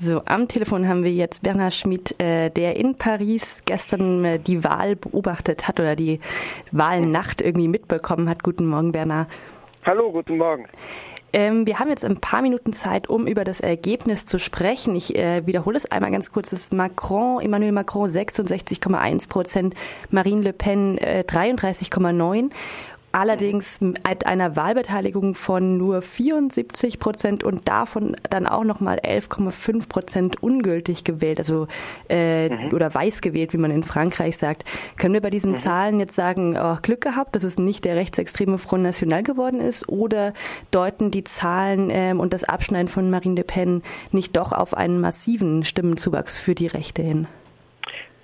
So, am Telefon haben wir jetzt Bernhard Schmidt, äh, der in Paris gestern äh, die Wahl beobachtet hat oder die Wahlnacht irgendwie mitbekommen hat. Guten Morgen, Bernhard. Hallo, guten Morgen. Ähm, wir haben jetzt ein paar Minuten Zeit, um über das Ergebnis zu sprechen. Ich äh, wiederhole es einmal ganz kurz. Es ist Macron, Emmanuel Macron 66,1 Prozent, Marine Le Pen äh, 33,9 allerdings mit einer Wahlbeteiligung von nur 74 Prozent und davon dann auch nochmal 11,5 Prozent ungültig gewählt, also äh, mhm. oder weiß gewählt, wie man in Frankreich sagt. Können wir bei diesen mhm. Zahlen jetzt sagen, oh, Glück gehabt, dass es nicht der rechtsextreme Front National geworden ist, oder deuten die Zahlen ähm, und das Abschneiden von Marine Le Pen nicht doch auf einen massiven Stimmenzuwachs für die Rechte hin?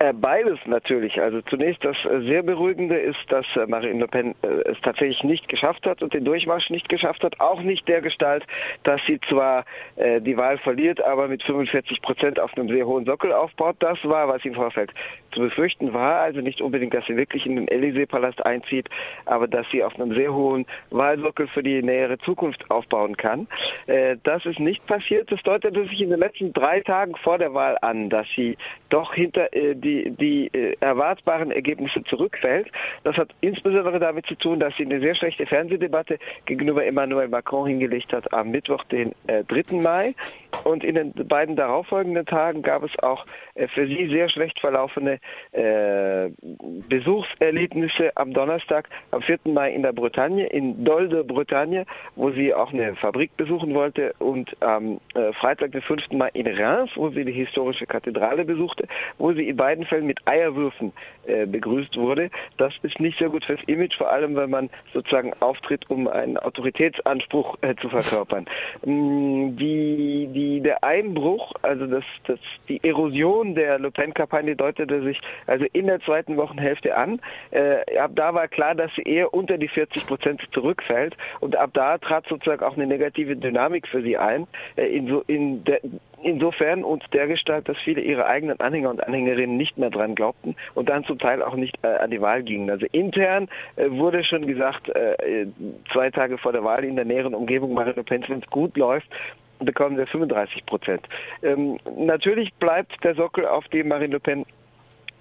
Äh, beides natürlich. Also zunächst das äh, sehr beruhigende ist, dass äh, Marine Le Pen es tatsächlich nicht geschafft hat und den Durchmarsch nicht geschafft hat. Auch nicht der Gestalt, dass sie zwar die Wahl verliert, aber mit 45 Prozent auf einem sehr hohen Sockel aufbaut. Das war, was im Vorfeld zu befürchten war. Also nicht unbedingt, dass sie wirklich in den Élysée-Palast einzieht, aber dass sie auf einem sehr hohen Wahlsockel für die nähere Zukunft aufbauen kann. Das ist nicht passiert. Das deutete sich in den letzten drei Tagen vor der Wahl an, dass sie doch hinter die, die äh, erwartbaren Ergebnisse zurückfällt. Das hat insbesondere damit zu tun, dass sie eine sehr schlechte Fernsehdebatte gegenüber Emmanuel Macron hingelegt hat am Mittwoch, den äh, 3. Mai. Und in den beiden darauffolgenden Tagen gab es auch äh, für sie sehr schlecht verlaufene äh, Besuchserlebnisse am Donnerstag, am 4. Mai in der Bretagne, in Dol de Bretagne, wo sie auch eine Fabrik besuchen wollte und am äh, Freitag, den 5. Mai in Reims, wo sie die historische Kathedrale besuchte, wo sie in beiden Fällen mit Eierwürfen äh, begrüßt wurde. Das ist nicht sehr gut fürs Image, vor allem wenn man sozusagen auftritt, um einen Autoritätsanspruch äh, zu verkörpern. Mm, die, die der Einbruch, also das, das, die Erosion der Le Pen-Kampagne deutete sich also in der zweiten Wochenhälfte an. Äh, ab da war klar, dass sie eher unter die 40 Prozent zurückfällt und ab da trat sozusagen auch eine negative Dynamik für sie ein. Äh, in so, in der, insofern und dergestalt, dass viele ihre eigenen Anhänger und Anhängerinnen nicht mehr dran glaubten und dann zum Teil auch nicht äh, an die Wahl gingen. Also intern äh, wurde schon gesagt, äh, zwei Tage vor der Wahl in der näheren Umgebung Marine Le Pen, wenn es gut läuft, bekommen wir 35 Prozent. Ähm, natürlich bleibt der Sockel, auf dem Marine Le Pen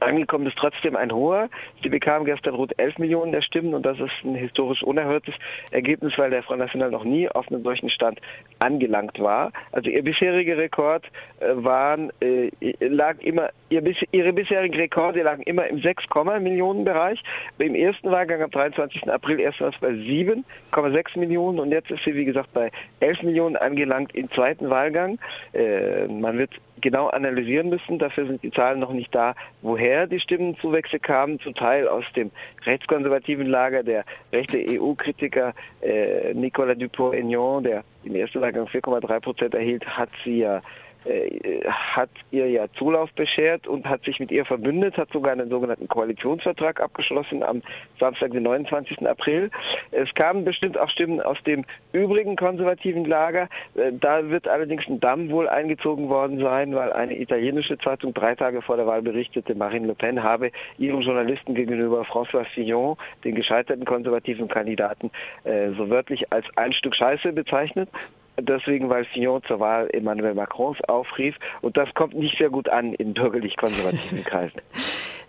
angekommen ist trotzdem ein hoher. Sie bekam gestern rund 11 Millionen der Stimmen und das ist ein historisch unerhörtes Ergebnis, weil der Front National noch nie auf einem solchen Stand angelangt war. Also ihr bisheriger Rekord äh, waren, äh, lag immer, ihr, ihre bisherigen Rekorde lagen immer im 6, Millionen Bereich. Beim ersten Wahlgang am 23. April erstmals bei 7,6 Millionen und jetzt ist sie, wie gesagt, bei 11 Millionen angelangt im zweiten Wahlgang. Äh, man wird genau analysieren müssen. Dafür sind die Zahlen noch nicht da, woher die Stimmenzuwächse kamen. Zum Teil aus dem rechtskonservativen Lager, der rechte EU-Kritiker äh, Nicolas Dupont-Aignan, der im ersten Wahlgang 4,3 Prozent erhielt, hat sie ja hat ihr ja Zulauf beschert und hat sich mit ihr verbündet, hat sogar einen sogenannten Koalitionsvertrag abgeschlossen am Samstag, den 29. April. Es kamen bestimmt auch Stimmen aus dem übrigen konservativen Lager. Äh, da wird allerdings ein Damm wohl eingezogen worden sein, weil eine italienische Zeitung drei Tage vor der Wahl berichtete, Marine Le Pen habe ihrem Journalisten gegenüber François Fillon, den gescheiterten konservativen Kandidaten, äh, so wörtlich als ein Stück Scheiße bezeichnet deswegen, weil Fillon zur Wahl Emmanuel Macrons aufrief. Und das kommt nicht sehr gut an in bürgerlich-konservativen Kreisen.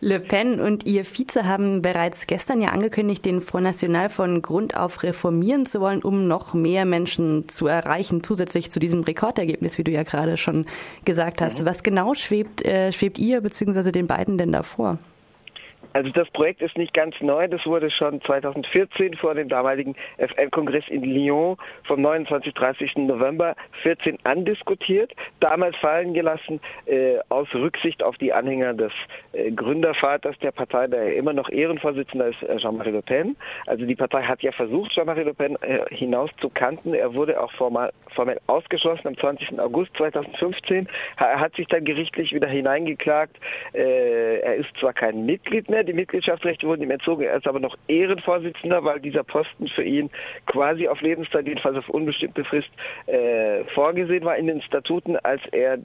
Le Pen und ihr Vize haben bereits gestern ja angekündigt, den Front National von Grund auf reformieren zu wollen, um noch mehr Menschen zu erreichen, zusätzlich zu diesem Rekordergebnis, wie du ja gerade schon gesagt hast. Mhm. Was genau schwebt, äh, schwebt ihr bzw. den beiden denn davor? Also das Projekt ist nicht ganz neu, das wurde schon 2014 vor dem damaligen FN-Kongress in Lyon vom 29. 30. November 14 andiskutiert, damals fallen gelassen äh, aus Rücksicht auf die Anhänger des äh, Gründervaters der Partei, der immer noch Ehrenvorsitzender ist, äh, Jean-Marie Le Pen. Also die Partei hat ja versucht, Jean-Marie Le Pen äh, hinaus zu kanten. Er wurde auch formal, formell ausgeschlossen am 20. August 2015. Er hat sich dann gerichtlich wieder hineingeklagt. Äh, er ist zwar kein Mitglied mehr, die Mitgliedschaftsrechte wurden ihm entzogen. Er ist aber noch Ehrenvorsitzender, weil dieser Posten für ihn quasi auf Lebenszeit, jedenfalls auf unbestimmte Frist, äh, vorgesehen war in den Statuten, als er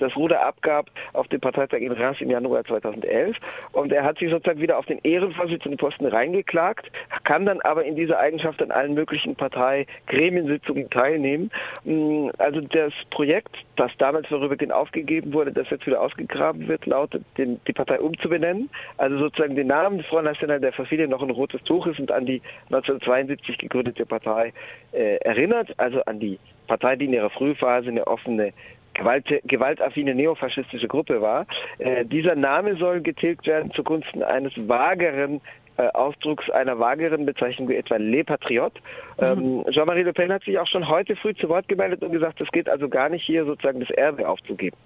das Ruder abgab auf dem Parteitag in Reims im Januar 2011. Und er hat sich sozusagen wieder auf den Ehrenvorsitzendenposten reingeklagt, kann dann aber in dieser Eigenschaft an allen möglichen Parteigremiensitzungen teilnehmen. Mm, also das Projekt, das damals vorübergehend aufgegeben wurde, das jetzt wieder ausgegraben wird, lautet, den, die Partei umzubenennen. Also sozusagen den Namen Front National, der für viele noch ein rotes Tuch ist und an die 1972 gegründete Partei äh, erinnert, also an die Partei, die in ihrer Frühphase eine offene Gewalt, gewaltaffine neofaschistische Gruppe war. Äh, dieser Name soll getilgt werden zugunsten eines vageren äh, Ausdrucks einer vageren Bezeichnung wie etwa Le Patriote. Mhm. Ähm, Jean-Marie Le Pen hat sich auch schon heute früh zu Wort gemeldet und gesagt, es geht also gar nicht hier sozusagen das Erbe aufzugeben.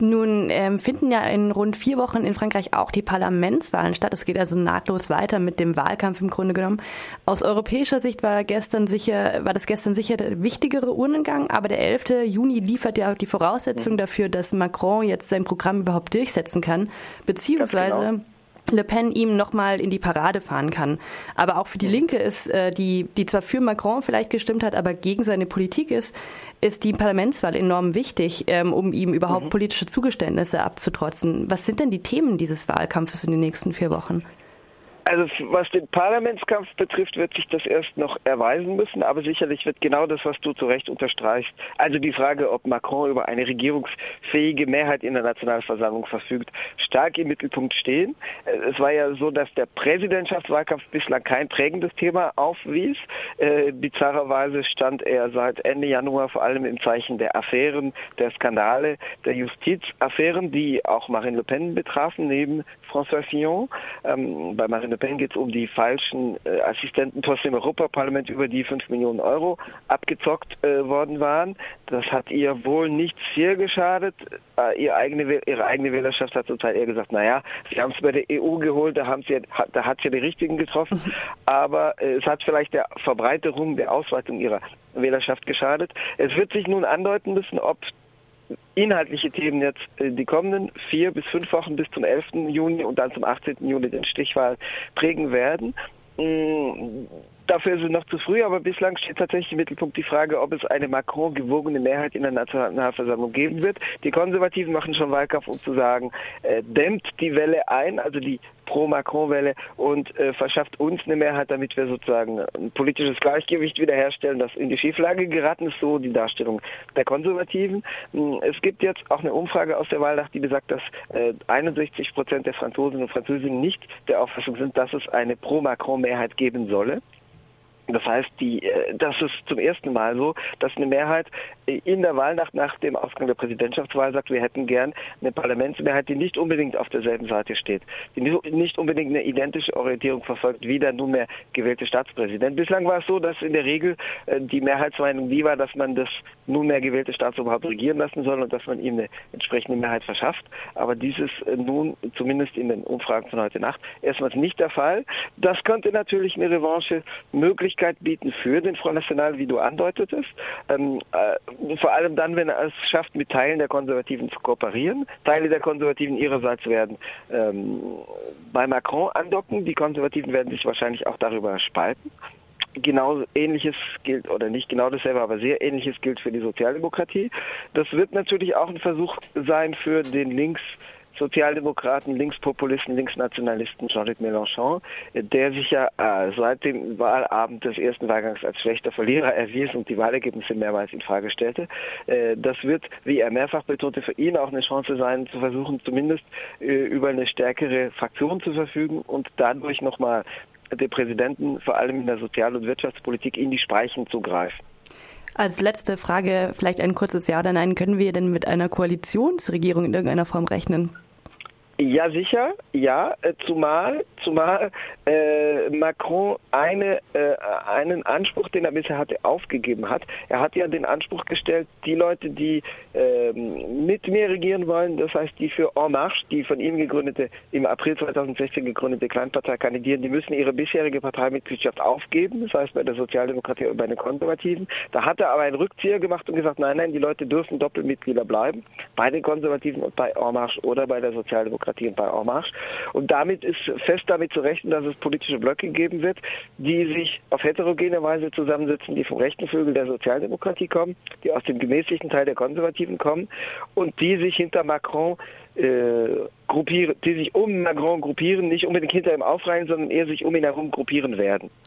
Nun ähm, finden ja in rund vier Wochen in Frankreich auch die Parlamentswahlen statt. Es geht also nahtlos weiter mit dem Wahlkampf im Grunde genommen. Aus europäischer Sicht war gestern sicher, war das gestern sicher der wichtigere Urnengang, aber der 11. Juni liefert ja auch die Voraussetzung dafür, dass Macron jetzt sein Programm überhaupt durchsetzen kann, beziehungsweise genau. Le Pen ihm nochmal in die Parade fahren kann. Aber auch für die Linke ist, äh, die, die zwar für Macron vielleicht gestimmt hat, aber gegen seine Politik ist, ist die Parlamentswahl enorm wichtig, ähm, um ihm überhaupt mhm. politische Zugeständnisse abzutrotzen. Was sind denn die Themen dieses Wahlkampfes in den nächsten vier Wochen? Also was den Parlamentskampf betrifft, wird sich das erst noch erweisen müssen, aber sicherlich wird genau das, was du zu Recht unterstreichst, also die Frage, ob Macron über eine regierungsfähige Mehrheit in der Nationalversammlung verfügt, stark im Mittelpunkt stehen. Es war ja so, dass der Präsidentschaftswahlkampf bislang kein prägendes Thema aufwies. Äh, bizarrerweise stand er seit Ende Januar vor allem im Zeichen der Affären, der Skandale, der Justizaffären, die auch Marine Le Pen betrafen, neben François Fillon. Ähm, bei Marine Le Pen geht es um die falschen äh, Assistentenposten im Europaparlament, über die 5 Millionen Euro abgezockt äh, worden waren. Das hat ihr wohl nicht sehr geschadet. Äh, ihre, eigene, ihre eigene Wählerschaft hat zum Teil eher gesagt, naja, sie haben es bei der EU geholt, da, haben sie, da hat sie die Richtigen getroffen. Aber äh, es hat vielleicht der Verbreiterung, der Ausweitung ihrer Wählerschaft geschadet. Es wird sich nun andeuten müssen, ob inhaltliche Themen jetzt äh, die kommenden vier bis fünf Wochen bis zum 11. Juni und dann zum 18. Juni den Stichwahl prägen werden. Dafür ist es noch zu früh, aber bislang steht tatsächlich im Mittelpunkt die Frage, ob es eine Macron gewogene Mehrheit in der Nationalversammlung geben wird. Die Konservativen machen schon Wahlkampf, um zu sagen, äh, dämmt die Welle ein, also die Pro-Macron-Welle und äh, verschafft uns eine Mehrheit, damit wir sozusagen ein politisches Gleichgewicht wiederherstellen, das in die Schieflage geraten ist, so die Darstellung der Konservativen. Hm, es gibt jetzt auch eine Umfrage aus der Wahlnacht, die besagt, dass äh, 61 Prozent der Franzosen und Französinnen nicht der Auffassung sind, dass es eine Pro-Macron-Mehrheit geben solle. Das heißt, die, äh, das ist zum ersten Mal so, dass eine Mehrheit in der Wahlnacht nach dem Ausgang der Präsidentschaftswahl sagt, wir hätten gern eine Parlamentsmehrheit, die nicht unbedingt auf derselben Seite steht, die nicht unbedingt eine identische Orientierung verfolgt wie der nunmehr gewählte Staatspräsident. Bislang war es so, dass in der Regel äh, die Mehrheitsmeinung die war, dass man das nunmehr gewählte Staatsoberhaupt regieren lassen soll und dass man ihm eine entsprechende Mehrheit verschafft. Aber dies ist äh, nun zumindest in den Umfragen von heute Nacht erstmals nicht der Fall. Das könnte natürlich eine Revanche Möglichkeit bieten für den Front National, wie du andeutetest. Ähm, äh, vor allem dann, wenn er es schafft, mit Teilen der Konservativen zu kooperieren. Teile der Konservativen ihrerseits werden ähm, bei Macron andocken. Die Konservativen werden sich wahrscheinlich auch darüber spalten. Genau ähnliches gilt, oder nicht genau dasselbe, aber sehr ähnliches gilt für die Sozialdemokratie. Das wird natürlich auch ein Versuch sein für den Links- Sozialdemokraten, Linkspopulisten, Linksnationalisten Jean-Luc Mélenchon, der sich ja äh, seit dem Wahlabend des ersten Wahlgangs als schlechter Verlierer erwies und die Wahlergebnisse mehrmals in Frage stellte. Äh, das wird, wie er mehrfach betonte, für ihn auch eine Chance sein, zu versuchen, zumindest äh, über eine stärkere Fraktion zu verfügen und dadurch nochmal den Präsidenten vor allem in der Sozial- und Wirtschaftspolitik in die Speichen zu greifen. Als letzte Frage vielleicht ein kurzes Ja oder Nein. Können wir denn mit einer Koalitionsregierung in irgendeiner Form rechnen? Ja, sicher, ja, äh, zumal, zumal äh, Macron eine, äh, einen Anspruch, den er bisher hatte, aufgegeben hat. Er hat ja den Anspruch gestellt, die Leute, die äh, mit mir regieren wollen, das heißt, die für En Marche, die von ihm gegründete, im April 2016 gegründete Kleinpartei kandidieren, die müssen ihre bisherige Parteimitgliedschaft aufgeben, das heißt bei der Sozialdemokratie und bei den Konservativen. Da hat er aber einen Rückzieher gemacht und gesagt, nein, nein, die Leute dürfen Doppelmitglieder bleiben, bei den Konservativen und bei En Marche oder bei der Sozialdemokratie Sozialdemokratie und bei En. Und damit ist fest damit zu rechnen, dass es politische Blöcke geben wird, die sich auf heterogene Weise zusammensetzen, die vom rechten Flügel der Sozialdemokratie kommen, die aus dem gemäßigten Teil der Konservativen kommen und die sich hinter Macron äh, gruppieren, die sich um Macron gruppieren, nicht unbedingt hinter ihm aufreihen, sondern eher sich um ihn herum gruppieren werden.